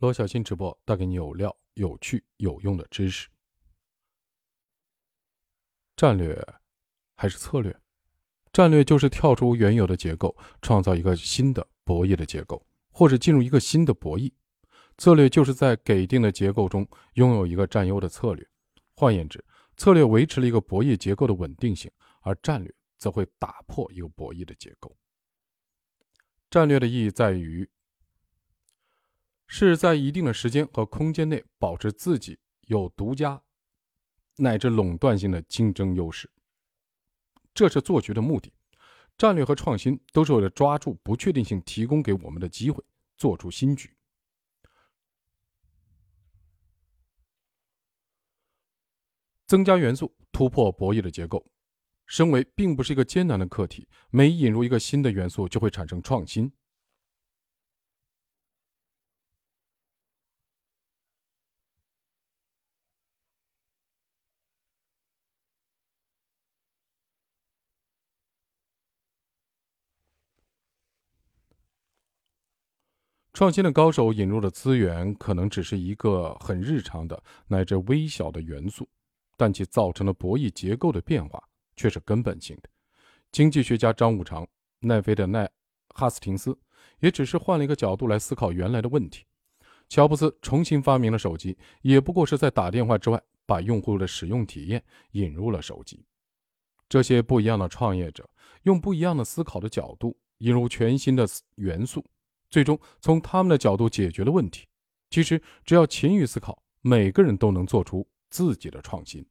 罗小新直播带给你有料、有趣、有用的知识。战略还是策略？战略就是跳出原有的结构，创造一个新的博弈的结构，或者进入一个新的博弈。策略就是在给定的结构中拥有一个占优的策略。换言之，策略维持了一个博弈结构的稳定性，而战略则会打破一个博弈的结构。战略的意义在于，是在一定的时间和空间内保持自己有独家乃至垄断性的竞争优势。这是做局的目的。战略和创新都是为了抓住不确定性提供给我们的机会，做出新局。增加元素，突破博弈的结构。升维并不是一个艰难的课题，每引入一个新的元素，就会产生创新。创新的高手引入的资源，可能只是一个很日常的乃至微小的元素。但其造成的博弈结构的变化却是根本性的。经济学家张五常、奈飞的奈哈斯廷斯也只是换了一个角度来思考原来的问题。乔布斯重新发明了手机，也不过是在打电话之外，把用户的使用体验引入了手机。这些不一样的创业者用不一样的思考的角度引入全新的元素，最终从他们的角度解决了问题。其实，只要勤于思考，每个人都能做出。自己的创新，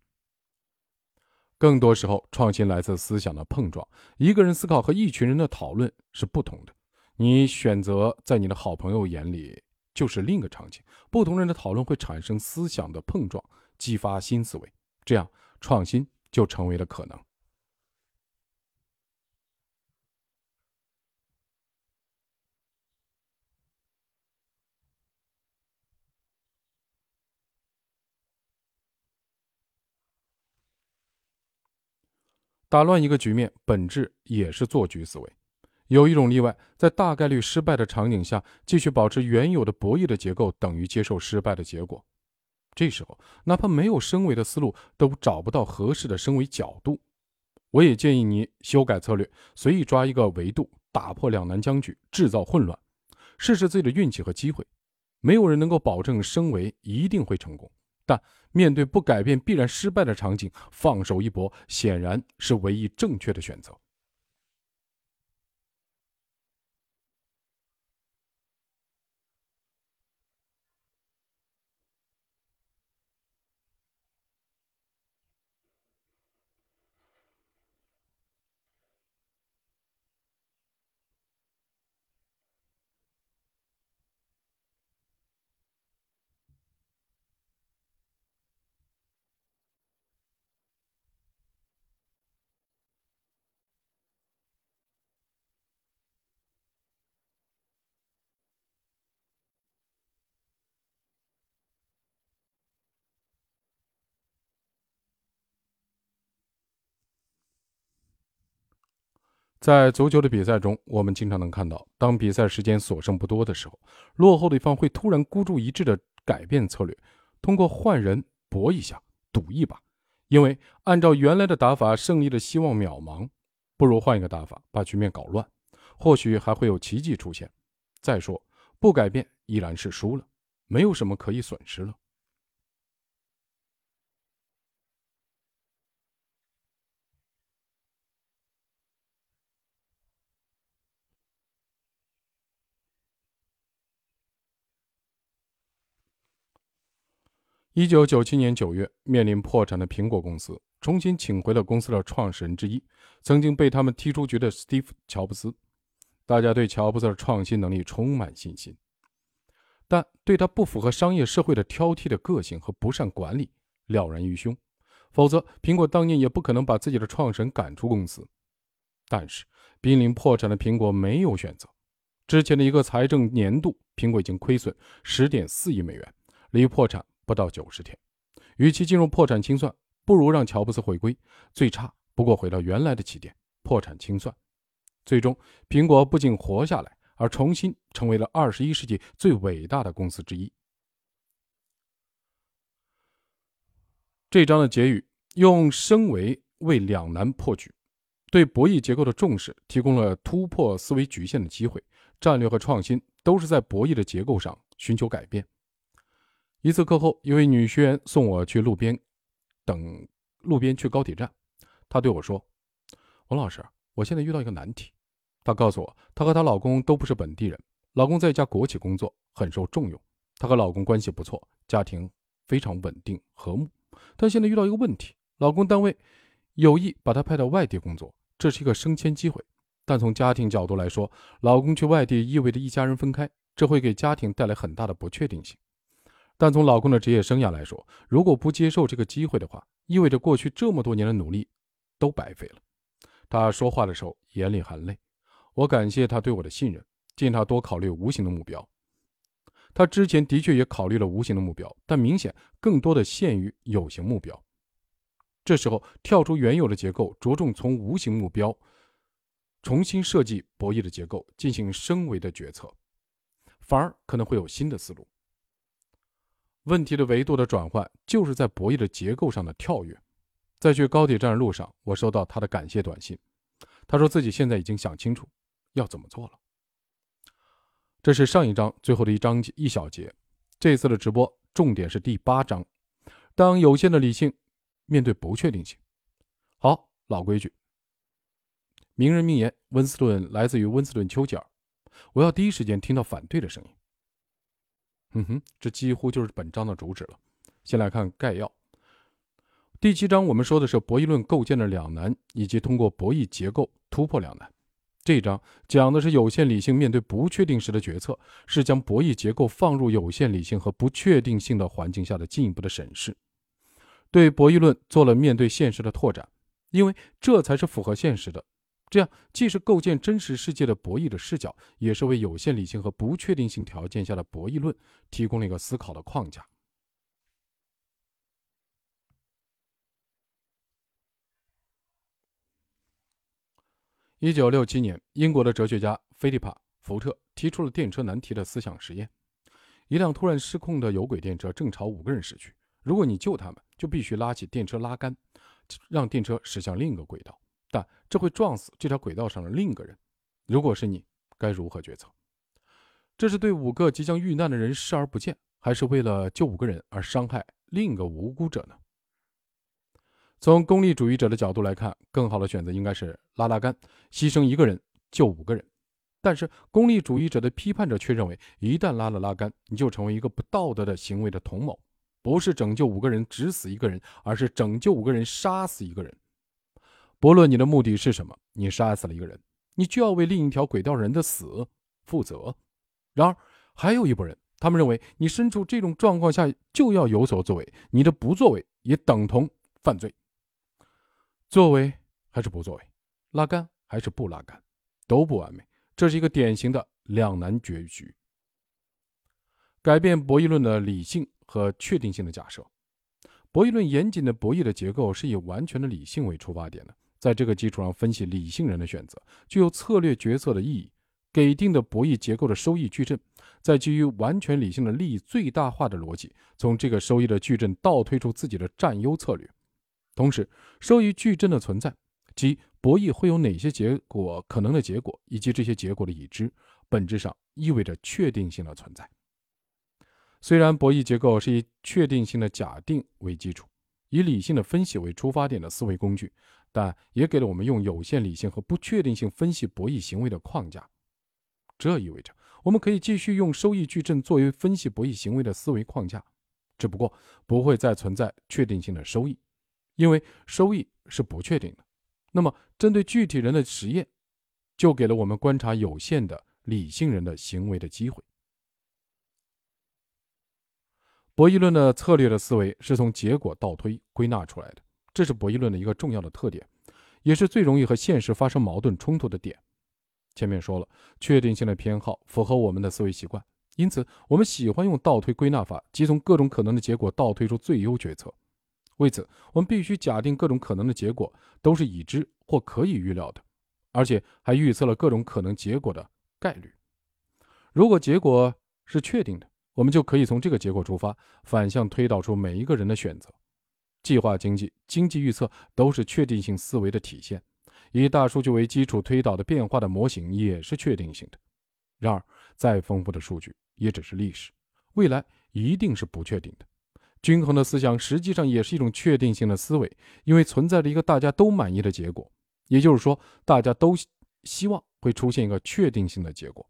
更多时候，创新来自思想的碰撞。一个人思考和一群人的讨论是不同的。你选择在你的好朋友眼里就是另一个场景。不同人的讨论会产生思想的碰撞，激发新思维，这样创新就成为了可能。打乱一个局面，本质也是做局思维。有一种例外，在大概率失败的场景下，继续保持原有的博弈的结构，等于接受失败的结果。这时候，哪怕没有升维的思路，都找不到合适的升维角度。我也建议你修改策略，随意抓一个维度，打破两难僵局，制造混乱，试试自己的运气和机会。没有人能够保证升维一定会成功。但面对不改变必然失败的场景，放手一搏显然是唯一正确的选择。在足球的比赛中，我们经常能看到，当比赛时间所剩不多的时候，落后的一方会突然孤注一掷的改变策略，通过换人搏一下、赌一把，因为按照原来的打法，胜利的希望渺茫，不如换一个打法，把局面搞乱，或许还会有奇迹出现。再说，不改变依然是输了，没有什么可以损失了。一九九七年九月，面临破产的苹果公司重新请回了公司的创始人之一，曾经被他们踢出局的史蒂夫·乔布斯。大家对乔布斯的创新能力充满信心，但对他不符合商业社会的挑剔的个性和不善管理了然于胸。否则，苹果当年也不可能把自己的创始人赶出公司。但是，濒临破产的苹果没有选择。之前的一个财政年度，苹果已经亏损十点四亿美元，离破产。不到九十天。与其进入破产清算不如让乔布斯回归最差不过回到原来的起点破产清算。最终苹果不仅活下来而重新成为了二十一世纪最伟大的公司之一。这章的结语用升维为两难破局对博弈结构的重视提供了突破思维局限的机会战略和创新都是在博弈的结构上寻求改变。一次课后，一位女学员送我去路边等路边去高铁站，她对我说：“王老师，我现在遇到一个难题。”她告诉我，她和她老公都不是本地人，老公在一家国企工作，很受重用，她和老公关系不错，家庭非常稳定和睦。但现在遇到一个问题，老公单位有意把她派到外地工作，这是一个升迁机会。但从家庭角度来说，老公去外地意味着一家人分开，这会给家庭带来很大的不确定性。但从老公的职业生涯来说，如果不接受这个机会的话，意味着过去这么多年的努力都白费了。他说话的时候眼里含泪。我感谢他对我的信任，建议他多考虑无形的目标。他之前的确也考虑了无形的目标，但明显更多的限于有形目标。这时候跳出原有的结构，着重从无形目标。重新设计博弈的结构，进行升维的决策，反而可能会有新的思路。问题的维度的转换，就是在博弈的结构上的跳跃。在去高铁站的路上，我收到他的感谢短信，他说自己现在已经想清楚要怎么做了。这是上一章最后的一章一小节，这次的直播重点是第八章。当有限的理性面对不确定性，好，老规矩。名人名言，温斯顿来自于温斯顿·丘吉尔。我要第一时间听到反对的声音。哼哼，这几乎就是本章的主旨了。先来看概要。第七章我们说的是博弈论构建的两难，以及通过博弈结构突破两难。这一章讲的是有限理性面对不确定时的决策，是将博弈结构放入有限理性和不确定性的环境下的进一步的审视，对博弈论做了面对现实的拓展，因为这才是符合现实的。这样既是构建真实世界的博弈的视角，也是为有限理性和不确定性条件下的博弈论提供了一个思考的框架。一九六七年，英国的哲学家菲利帕·福特提出了电车难题的思想实验：一辆突然失控的有轨电车正朝五个人驶去，如果你救他们，就必须拉起电车拉杆，让电车驶向另一个轨道。这会撞死这条轨道上的另一个人。如果是你，该如何决策？这是对五个即将遇难的人视而不见，还是为了救五个人而伤害另一个无辜者呢？从功利主义者的角度来看，更好的选择应该是拉拉杆，牺牲一个人救五个人。但是功利主义者的批判者却认为，一旦拉了拉杆，你就成为一个不道德的行为的同谋，不是拯救五个人只死一个人，而是拯救五个人杀死一个人。不论你的目的是什么，你杀死了一个人，你就要为另一条轨道人的死负责。然而，还有一拨人，他们认为你身处这种状况下就要有所作为，你的不作为也等同犯罪。作为还是不作为，拉杆还是不拉杆，都不完美。这是一个典型的两难决局。改变博弈论的理性和确定性的假设。博弈论严谨的博弈的结构是以完全的理性为出发点的。在这个基础上分析理性人的选择，具有策略决策的意义。给定的博弈结构的收益矩阵，再基于完全理性的利益最大化的逻辑，从这个收益的矩阵倒推出自己的占优策略。同时，收益矩阵的存在，即博弈会有哪些结果可能的结果，以及这些结果的已知，本质上意味着确定性的存在。虽然博弈结构是以确定性的假定为基础，以理性的分析为出发点的思维工具。但也给了我们用有限理性和不确定性分析博弈行为的框架。这意味着我们可以继续用收益矩阵作为分析博弈行为的思维框架，只不过不会再存在确定性的收益，因为收益是不确定的。那么，针对具体人的实验，就给了我们观察有限的理性人的行为的机会。博弈论的策略的思维是从结果倒推归纳出来的。这是博弈论的一个重要的特点，也是最容易和现实发生矛盾冲突的点。前面说了，确定性的偏好符合我们的思维习惯，因此我们喜欢用倒推归纳法，即从各种可能的结果倒推出最优决策。为此，我们必须假定各种可能的结果都是已知或可以预料的，而且还预测了各种可能结果的概率。如果结果是确定的，我们就可以从这个结果出发，反向推导出每一个人的选择。计划经济、经济预测都是确定性思维的体现。以大数据为基础推导的变化的模型也是确定性的。然而，再丰富的数据也只是历史，未来一定是不确定的。均衡的思想实际上也是一种确定性的思维，因为存在着一个大家都满意的结果，也就是说，大家都希望会出现一个确定性的结果。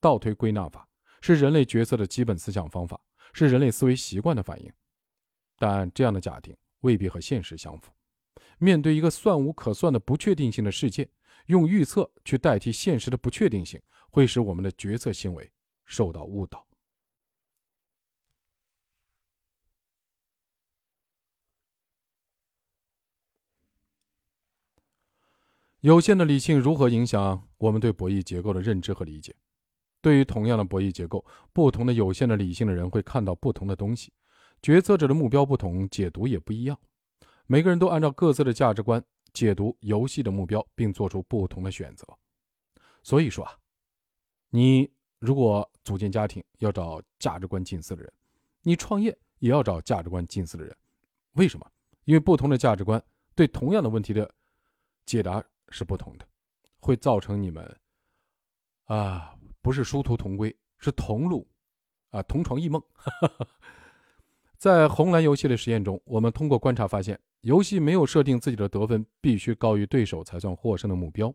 倒推归纳法是人类决策的基本思想方法，是人类思维习惯的反应。但这样的假定未必和现实相符。面对一个算无可算的不确定性的世界，用预测去代替现实的不确定性，会使我们的决策行为受到误导。有限的理性如何影响我们对博弈结构的认知和理解？对于同样的博弈结构，不同的有限的理性的人会看到不同的东西。决策者的目标不同，解读也不一样。每个人都按照各自的价值观解读游戏的目标，并做出不同的选择。所以说啊，你如果组建家庭要找价值观近似的人，你创业也要找价值观近似的人。为什么？因为不同的价值观对同样的问题的解答是不同的，会造成你们啊，不是殊途同归，是同路啊，同床异梦。在红蓝游戏的实验中，我们通过观察发现，游戏没有设定自己的得分必须高于对手才算获胜的目标，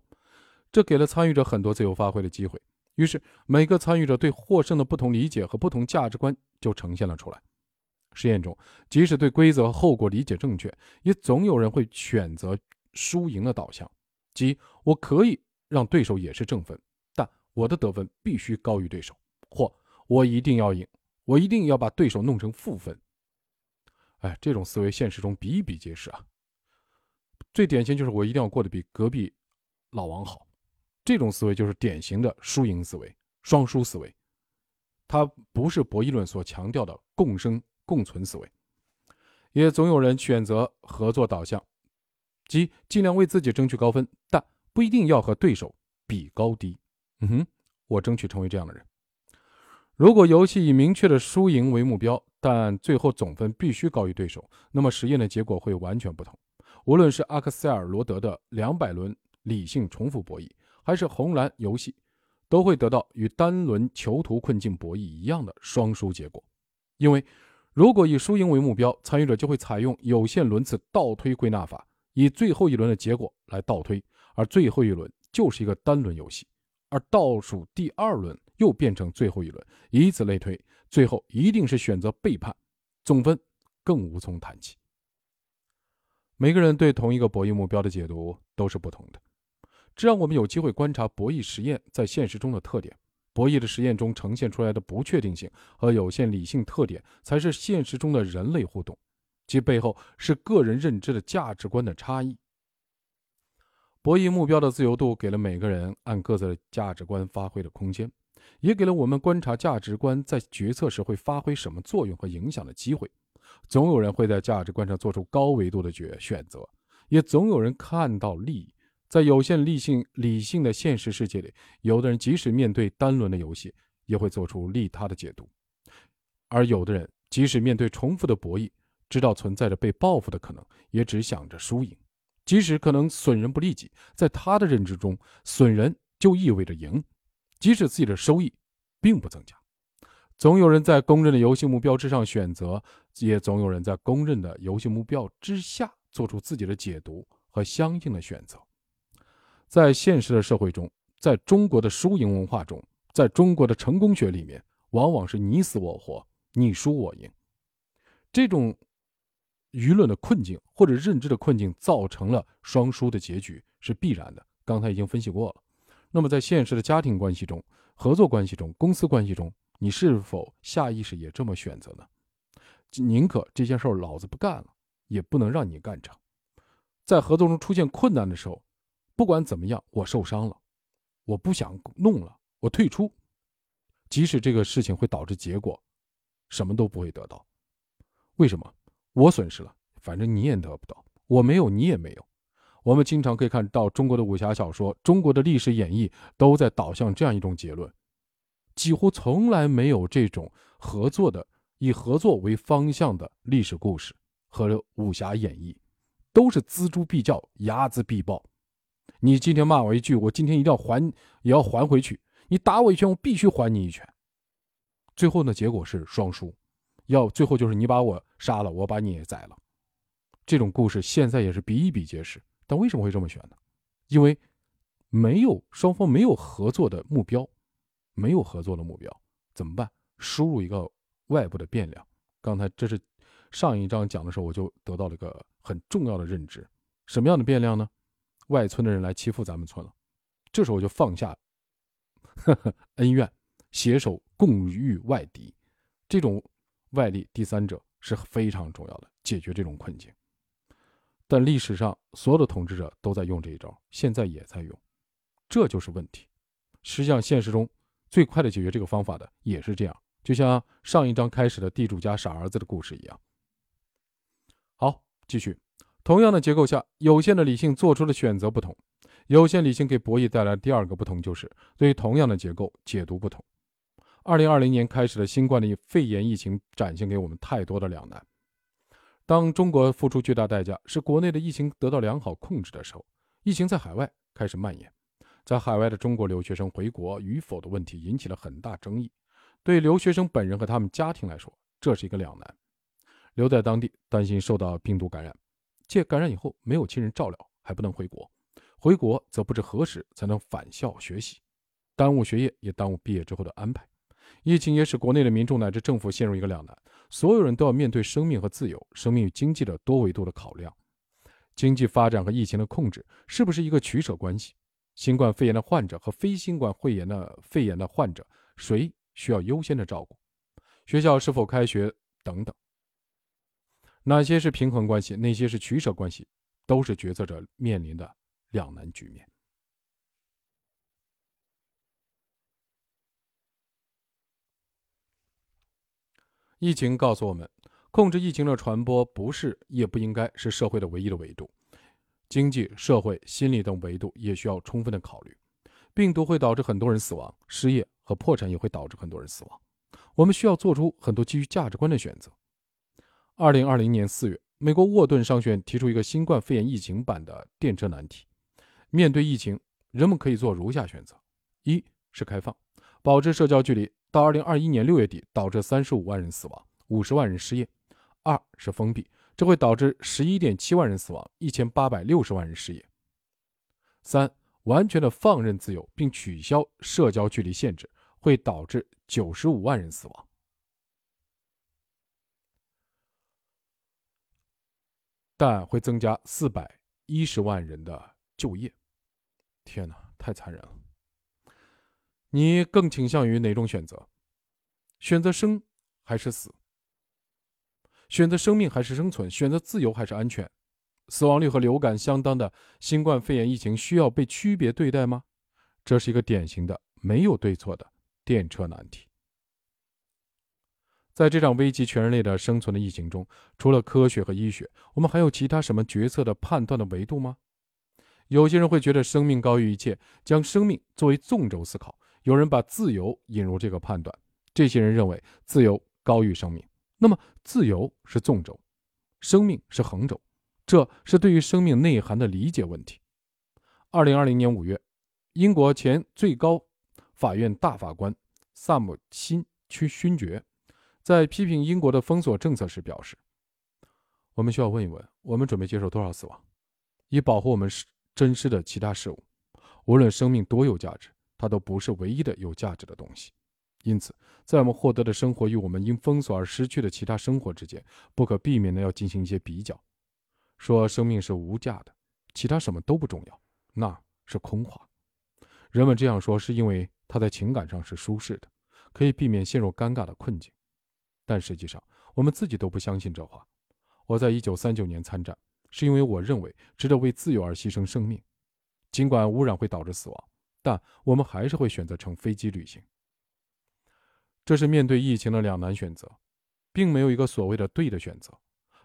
这给了参与者很多自由发挥的机会。于是，每个参与者对获胜的不同理解和不同价值观就呈现了出来。实验中，即使对规则和后果理解正确，也总有人会选择输赢的导向，即我可以让对手也是正分，但我的得分必须高于对手，或我一定要赢，我一定要把对手弄成负分。哎，这种思维现实中比比皆是啊。最典型就是我一定要过得比隔壁老王好，这种思维就是典型的输赢思维、双输思维。它不是博弈论所强调的共生共存思维。也总有人选择合作导向，即尽量为自己争取高分，但不一定要和对手比高低。嗯哼，我争取成为这样的人。如果游戏以明确的输赢为目标，但最后总分必须高于对手，那么实验的结果会完全不同。无论是阿克塞尔罗德的两百轮理性重复博弈，还是红蓝游戏，都会得到与单轮囚徒困境博弈一样的双输结果。因为如果以输赢为目标，参与者就会采用有限轮次倒推归纳法，以最后一轮的结果来倒推，而最后一轮就是一个单轮游戏，而倒数第二轮。又变成最后一轮，以此类推，最后一定是选择背叛，总分更无从谈起。每个人对同一个博弈目标的解读都是不同的，这让我们有机会观察博弈实验在现实中的特点。博弈的实验中呈现出来的不确定性和有限理性特点，才是现实中的人类互动，其背后是个人认知的价值观的差异。博弈目标的自由度给了每个人按各自的价值观发挥的空间。也给了我们观察价值观在决策时会发挥什么作用和影响的机会。总有人会在价值观上做出高维度的决选择，也总有人看到利益。在有限理性理性的现实世界里，有的人即使面对单轮的游戏，也会做出利他的解读；而有的人即使面对重复的博弈，知道存在着被报复的可能，也只想着输赢。即使可能损人不利己，在他的认知中，损人就意味着赢。即使自己的收益并不增加，总有人在公认的游戏目标之上选择，也总有人在公认的游戏目标之下做出自己的解读和相应的选择。在现实的社会中，在中国的输赢文化中，在中国的成功学里面，往往是你死我活，你输我赢。这种舆论的困境或者认知的困境，造成了双输的结局是必然的。刚才已经分析过了。那么，在现实的家庭关系中、合作关系中、公司关系中，你是否下意识也这么选择呢？宁可这件事儿老子不干了，也不能让你干成。在合作中出现困难的时候，不管怎么样，我受伤了，我不想弄了，我退出。即使这个事情会导致结果什么都不会得到，为什么？我损失了，反正你也得不到，我没有，你也没有。我们经常可以看到中国的武侠小说、中国的历史演绎都在导向这样一种结论：几乎从来没有这种合作的、以合作为方向的历史故事和武侠演义，都是锱铢必较，睚眦必报。你今天骂我一句，我今天一定要还，也要还回去。你打我一拳，我必须还你一拳。最后呢，结果是双输，要最后就是你把我杀了，我把你也宰了。这种故事现在也是比比皆是。但为什么会这么选呢？因为没有双方没有合作的目标，没有合作的目标怎么办？输入一个外部的变量。刚才这是上一章讲的时候，我就得到了一个很重要的认知：什么样的变量呢？外村的人来欺负咱们村了，这时候我就放下 恩怨，携手共御外敌。这种外力第三者是非常重要的，解决这种困境。但历史上所有的统治者都在用这一招，现在也在用，这就是问题。实际上，现实中最快的解决这个方法的也是这样，就像上一章开始的地主家傻儿子的故事一样。好，继续。同样的结构下，有限的理性做出的选择不同。有限理性给博弈带来第二个不同就是，对同样的结构解读不同。二零二零年开始的新冠的肺炎疫情展现给我们太多的两难。当中国付出巨大代价，使国内的疫情得到良好控制的时候，疫情在海外开始蔓延。在海外的中国留学生回国与否的问题引起了很大争议。对留学生本人和他们家庭来说，这是一个两难：留在当地担心受到病毒感染。借感染以后没有亲人照料，还不能回国；回国则不知何时才能返校学习，耽误学业也耽误毕业之后的安排。疫情也使国内的民众乃至政府陷入一个两难：所有人都要面对生命和自由、生命与经济的多维度的考量。经济发展和疫情的控制是不是一个取舍关系？新冠肺炎的患者和非新冠肺炎的肺炎的患者，谁需要优先的照顾？学校是否开学？等等。哪些是平衡关系，哪些是取舍关系，都是决策者面临的两难局面。疫情告诉我们，控制疫情的传播不是也不应该是社会的唯一的维度，经济社会、心理等维度也需要充分的考虑。病毒会导致很多人死亡，失业和破产也会导致很多人死亡。我们需要做出很多基于价值观的选择。二零二零年四月，美国沃顿商学院提出一个新冠肺炎疫情版的电车难题。面对疫情，人们可以做如下选择：一是开放，保持社交距离，到二零二一年六月底导致三十五万人死亡，五十万人失业；二是封闭，这会导致十一点七万人死亡，一千八百六十万人失业；三完全的放任自由，并取消社交距离限制，会导致九十五万人死亡。但会增加四百一十万人的就业。天哪，太残忍了！你更倾向于哪种选择？选择生还是死？选择生命还是生存？选择自由还是安全？死亡率和流感相当的新冠肺炎疫情需要被区别对待吗？这是一个典型的没有对错的电车难题。在这场危及全人类的生存的疫情中，除了科学和医学，我们还有其他什么决策的判断的维度吗？有些人会觉得生命高于一切，将生命作为纵轴思考；有人把自由引入这个判断。这些人认为自由高于生命。那么，自由是纵轴，生命是横轴，这是对于生命内涵的理解问题。二零二零年五月，英国前最高法院大法官萨姆辛去勋爵。在批评英国的封锁政策时表示：“我们需要问一问，我们准备接受多少死亡，以保护我们珍视的其他事物。无论生命多有价值，它都不是唯一的有价值的东西。因此，在我们获得的生活与我们因封锁而失去的其他生活之间，不可避免的要进行一些比较。说生命是无价的，其他什么都不重要，那是空话。人们这样说是因为他在情感上是舒适的，可以避免陷入尴尬的困境。”但实际上，我们自己都不相信这话。我在一九三九年参战，是因为我认为值得为自由而牺牲生命。尽管污染会导致死亡，但我们还是会选择乘飞机旅行。这是面对疫情的两难选择，并没有一个所谓的对的选择。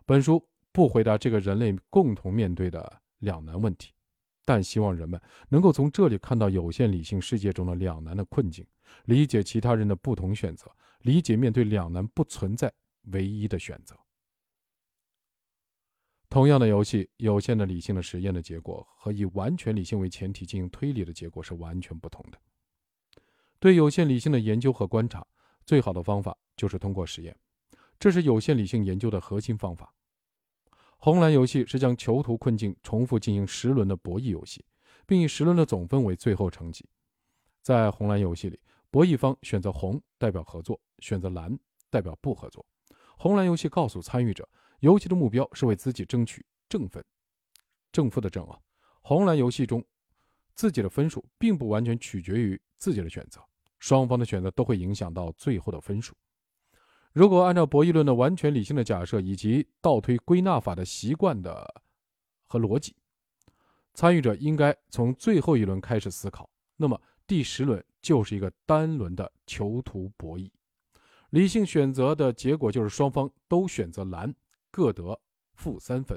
本书不回答这个人类共同面对的两难问题，但希望人们能够从这里看到有限理性世界中的两难的困境，理解其他人的不同选择。理解，面对两难不存在唯一的选择。同样的游戏，有限的理性的实验的结果和以完全理性为前提进行推理的结果是完全不同的。对有限理性的研究和观察，最好的方法就是通过实验，这是有限理性研究的核心方法。红蓝游戏是将囚徒困境重复进行十轮的博弈游戏，并以十轮的总分为最后成绩。在红蓝游戏里，博弈方选择红代表合作，选择蓝代表不合作。红蓝游戏告诉参与者。游戏的目标是为自己争取正分，正负的正啊。红蓝游戏中，自己的分数并不完全取决于自己的选择，双方的选择都会影响到最后的分数。如果按照博弈论的完全理性的假设以及倒推归纳法的习惯的和逻辑，参与者应该从最后一轮开始思考，那么第十轮就是一个单轮的囚徒博弈。理性选择的结果就是双方都选择蓝。各得负三分，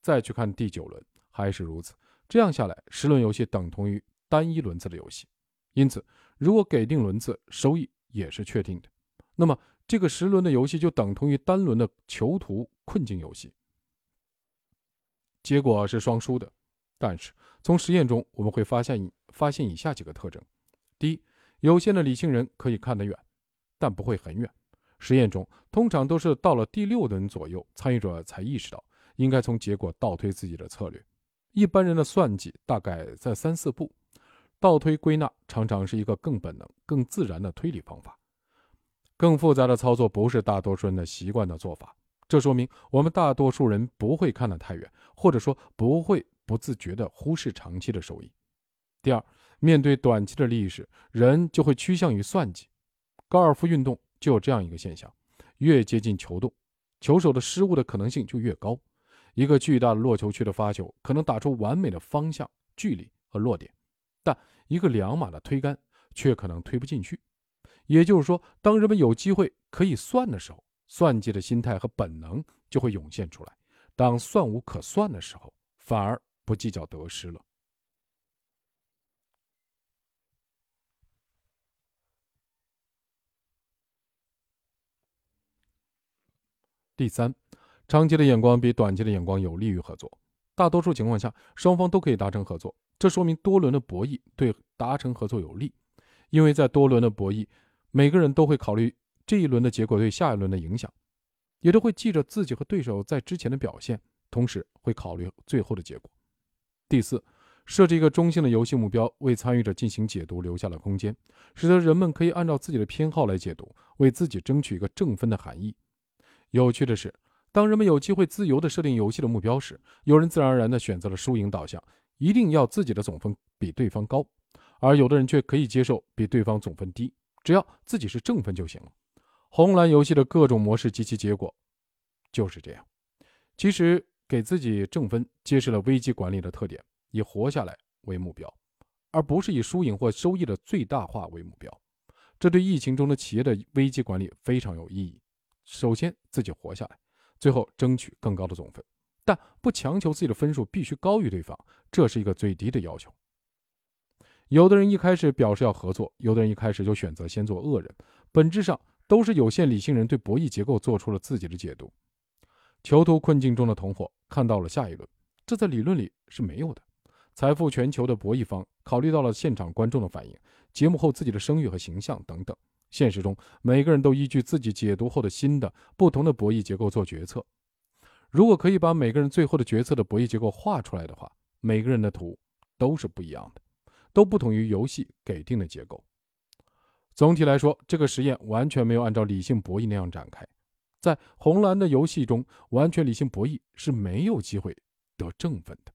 再去看第九轮还是如此。这样下来，十轮游戏等同于单一轮次的游戏。因此，如果给定轮次，收益也是确定的。那么，这个十轮的游戏就等同于单轮的囚徒困境游戏，结果是双输的。但是，从实验中我们会发现发现以下几个特征：第一，有限的理性人可以看得远，但不会很远。实验中通常都是到了第六轮左右，参与者才意识到应该从结果倒推自己的策略。一般人的算计大概在三四步，倒推归纳常常是一个更本能、更自然的推理方法。更复杂的操作不是大多数人的习惯的做法，这说明我们大多数人不会看得太远，或者说不会不自觉地忽视长期的收益。第二，面对短期的利益时，人就会趋向于算计。高尔夫运动。就有这样一个现象：越接近球洞，球手的失误的可能性就越高。一个巨大的落球区的发球可能打出完美的方向、距离和落点，但一个两码的推杆却可能推不进去。也就是说，当人们有机会可以算的时候，算计的心态和本能就会涌现出来；当算无可算的时候，反而不计较得失了。第三，长期的眼光比短期的眼光有利于合作。大多数情况下，双方都可以达成合作，这说明多轮的博弈对达成合作有利。因为在多轮的博弈，每个人都会考虑这一轮的结果对下一轮的影响，也都会记着自己和对手在之前的表现，同时会考虑最后的结果。第四，设置一个中性的游戏目标，为参与者进行解读留下了空间，使得人们可以按照自己的偏好来解读，为自己争取一个正分的含义。有趣的是，当人们有机会自由地设定游戏的目标时，有人自然而然地选择了输赢导向，一定要自己的总分比对方高；而有的人却可以接受比对方总分低，只要自己是正分就行了。红蓝游戏的各种模式及其结果就是这样。其实，给自己正分揭示了危机管理的特点：以活下来为目标，而不是以输赢或收益的最大化为目标。这对疫情中的企业的危机管理非常有意义。首先自己活下来，最后争取更高的总分，但不强求自己的分数必须高于对方，这是一个最低的要求。有的人一开始表示要合作，有的人一开始就选择先做恶人，本质上都是有限理性人对博弈结构做出了自己的解读。囚徒困境中的同伙看到了下一轮，这在理论里是没有的。财富全球的博弈方考虑到了现场观众的反应、节目后自己的声誉和形象等等。现实中，每个人都依据自己解读后的新的、不同的博弈结构做决策。如果可以把每个人最后的决策的博弈结构画出来的话，每个人的图都是不一样的，都不同于游戏给定的结构。总体来说，这个实验完全没有按照理性博弈那样展开。在红蓝的游戏中，完全理性博弈是没有机会得正分的。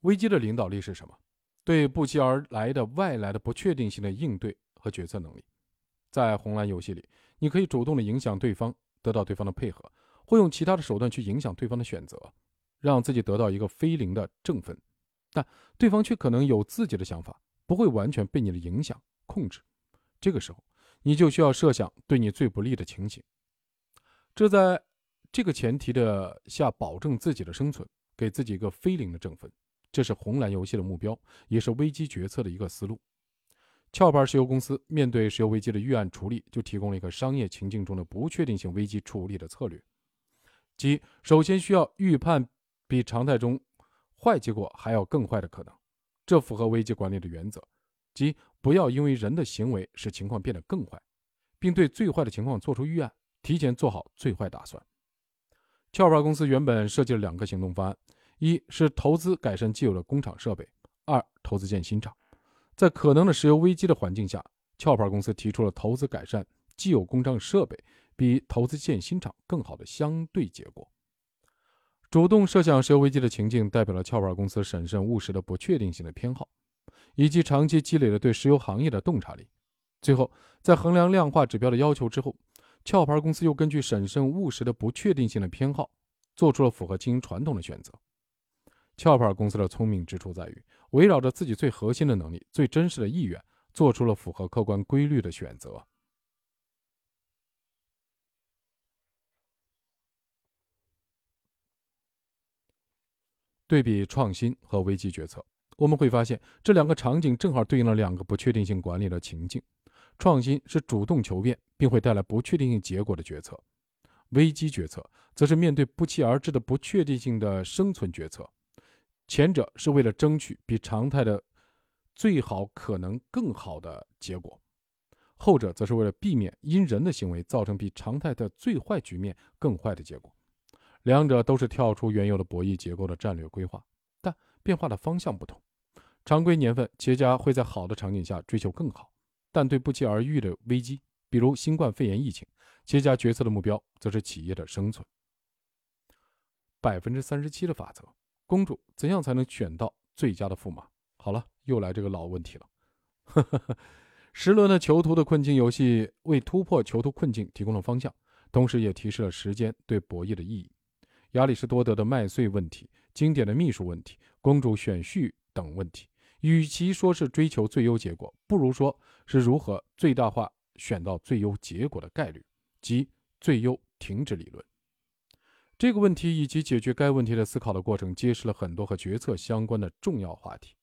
危机的领导力是什么？对不期而来的外来的不确定性的应对和决策能力。在红蓝游戏里，你可以主动的影响对方，得到对方的配合，或用其他的手段去影响对方的选择，让自己得到一个非零的正分。但对方却可能有自己的想法，不会完全被你的影响控制。这个时候，你就需要设想对你最不利的情形。这在这个前提的下，保证自己的生存，给自己一个非零的正分。这是红蓝游戏的目标，也是危机决策的一个思路。壳牌石油公司面对石油危机的预案处理，就提供了一个商业情境中的不确定性危机处理的策略，即首先需要预判比常态中坏结果还要更坏的可能，这符合危机管理的原则，即不要因为人的行为使情况变得更坏，并对最坏的情况做出预案，提前做好最坏打算。壳牌公司原本设计了两个行动方案：一是投资改善既有的工厂设备；二投资建新厂。在可能的石油危机的环境下，壳牌公司提出了投资改善既有工厂设备比投资建新厂更好的相对结果。主动设想石油危机的情境，代表了壳牌公司审慎务实的不确定性的偏好，以及长期积累的对石油行业的洞察力。最后，在衡量量化指标的要求之后，壳牌公司又根据审慎务实的不确定性的偏好，做出了符合经营传统的选择。壳牌公司的聪明之处在于，围绕着自己最核心的能力、最真实的意愿，做出了符合客观规律的选择。对比创新和危机决策，我们会发现这两个场景正好对应了两个不确定性管理的情境：创新是主动求变并会带来不确定性结果的决策，危机决策则是面对不期而至的不确定性的生存决策。前者是为了争取比常态的最好可能更好的结果，后者则是为了避免因人的行为造成比常态的最坏局面更坏的结果。两者都是跳出原有的博弈结构的战略规划，但变化的方向不同。常规年份，企业家会在好的场景下追求更好，但对不期而遇的危机，比如新冠肺炎疫情，企业家决策的目标则是企业的生存。百分之三十七的法则。公主怎样才能选到最佳的驸马？好了，又来这个老问题了。十轮的囚徒的困境游戏为突破囚徒困境提供了方向，同时也提示了时间对博弈的意义。亚里士多德的麦穗问题、经典的秘书问题、公主选婿等问题，与其说是追求最优结果，不如说是如何最大化选到最优结果的概率，即最优停止理论。这个问题以及解决该问题的思考的过程，揭示了很多和决策相关的重要话题。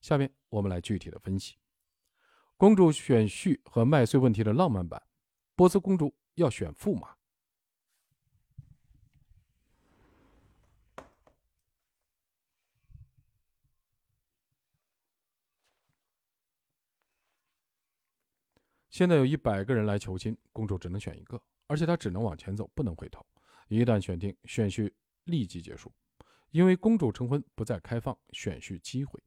下面我们来具体的分析：公主选婿和麦穗问题的浪漫版。波斯公主要选驸马。现在有一百个人来求亲，公主只能选一个，而且她只能往前走，不能回头。一旦选定，选婿立即结束，因为公主成婚不再开放选婿机会。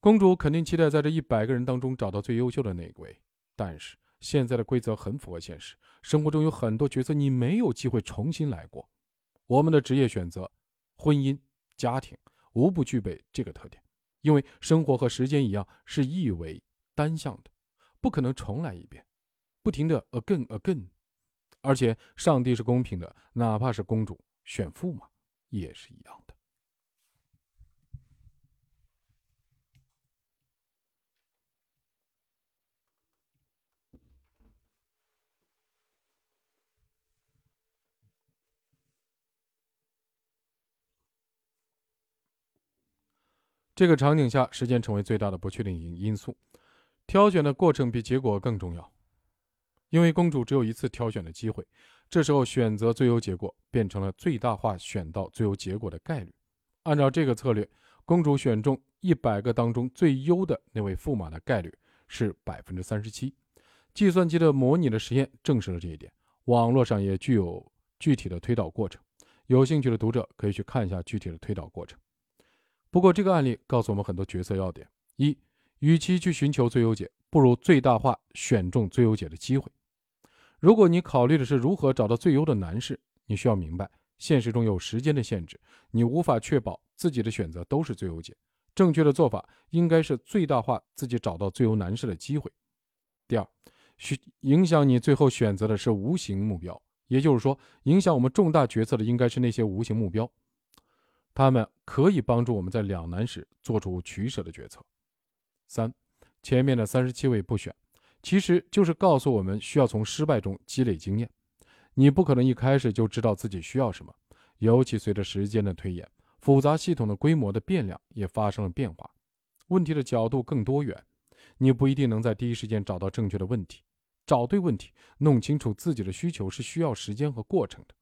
公主肯定期待在这一百个人当中找到最优秀的那一位，但是现在的规则很符合现实，生活中有很多角色你没有机会重新来过。我们的职业选择、婚姻、家庭无不具备这个特点，因为生活和时间一样是一维单向的，不可能重来一遍，不停的 again again。而且，上帝是公平的，哪怕是公主选驸马，也是一样的。这个场景下，时间成为最大的不确定因因素，挑选的过程比结果更重要。因为公主只有一次挑选的机会，这时候选择最优结果变成了最大化选到最优结果的概率。按照这个策略，公主选中一百个当中最优的那位驸马的概率是百分之三十七。计算机的模拟的实验证实了这一点，网络上也具有具体的推导过程。有兴趣的读者可以去看一下具体的推导过程。不过，这个案例告诉我们很多决策要点：一，与其去寻求最优解，不如最大化选中最优解的机会。如果你考虑的是如何找到最优的男士，你需要明白，现实中有时间的限制，你无法确保自己的选择都是最优解。正确的做法应该是最大化自己找到最优男士的机会。第二，需影响你最后选择的是无形目标，也就是说，影响我们重大决策的应该是那些无形目标，他们可以帮助我们在两难时做出取舍的决策。三，前面的三十七位不选。其实就是告诉我们，需要从失败中积累经验。你不可能一开始就知道自己需要什么，尤其随着时间的推演，复杂系统的规模的变量也发生了变化，问题的角度更多元。你不一定能在第一时间找到正确的问题。找对问题，弄清楚自己的需求是需要时间和过程的。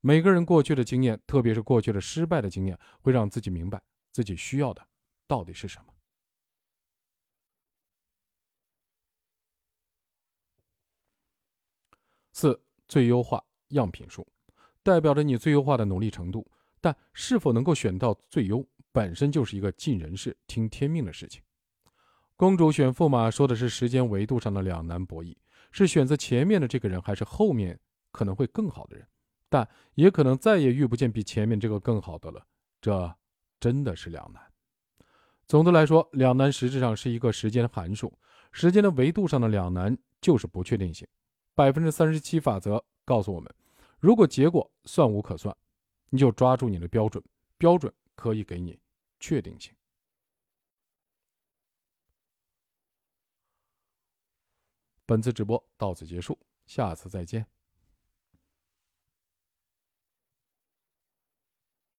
每个人过去的经验，特别是过去的失败的经验，会让自己明白自己需要的到底是什么。四、最优化样品数，代表着你最优化的努力程度，但是否能够选到最优，本身就是一个尽人事、听天命的事情。公主选驸马说的是时间维度上的两难博弈，是选择前面的这个人，还是后面可能会更好的人？但也可能再也遇不见比前面这个更好的了。这真的是两难。总的来说，两难实质上是一个时间函数，时间的维度上的两难就是不确定性。百分之三十七法则告诉我们，如果结果算无可算，你就抓住你的标准，标准可以给你确定性。本次直播到此结束，下次再见。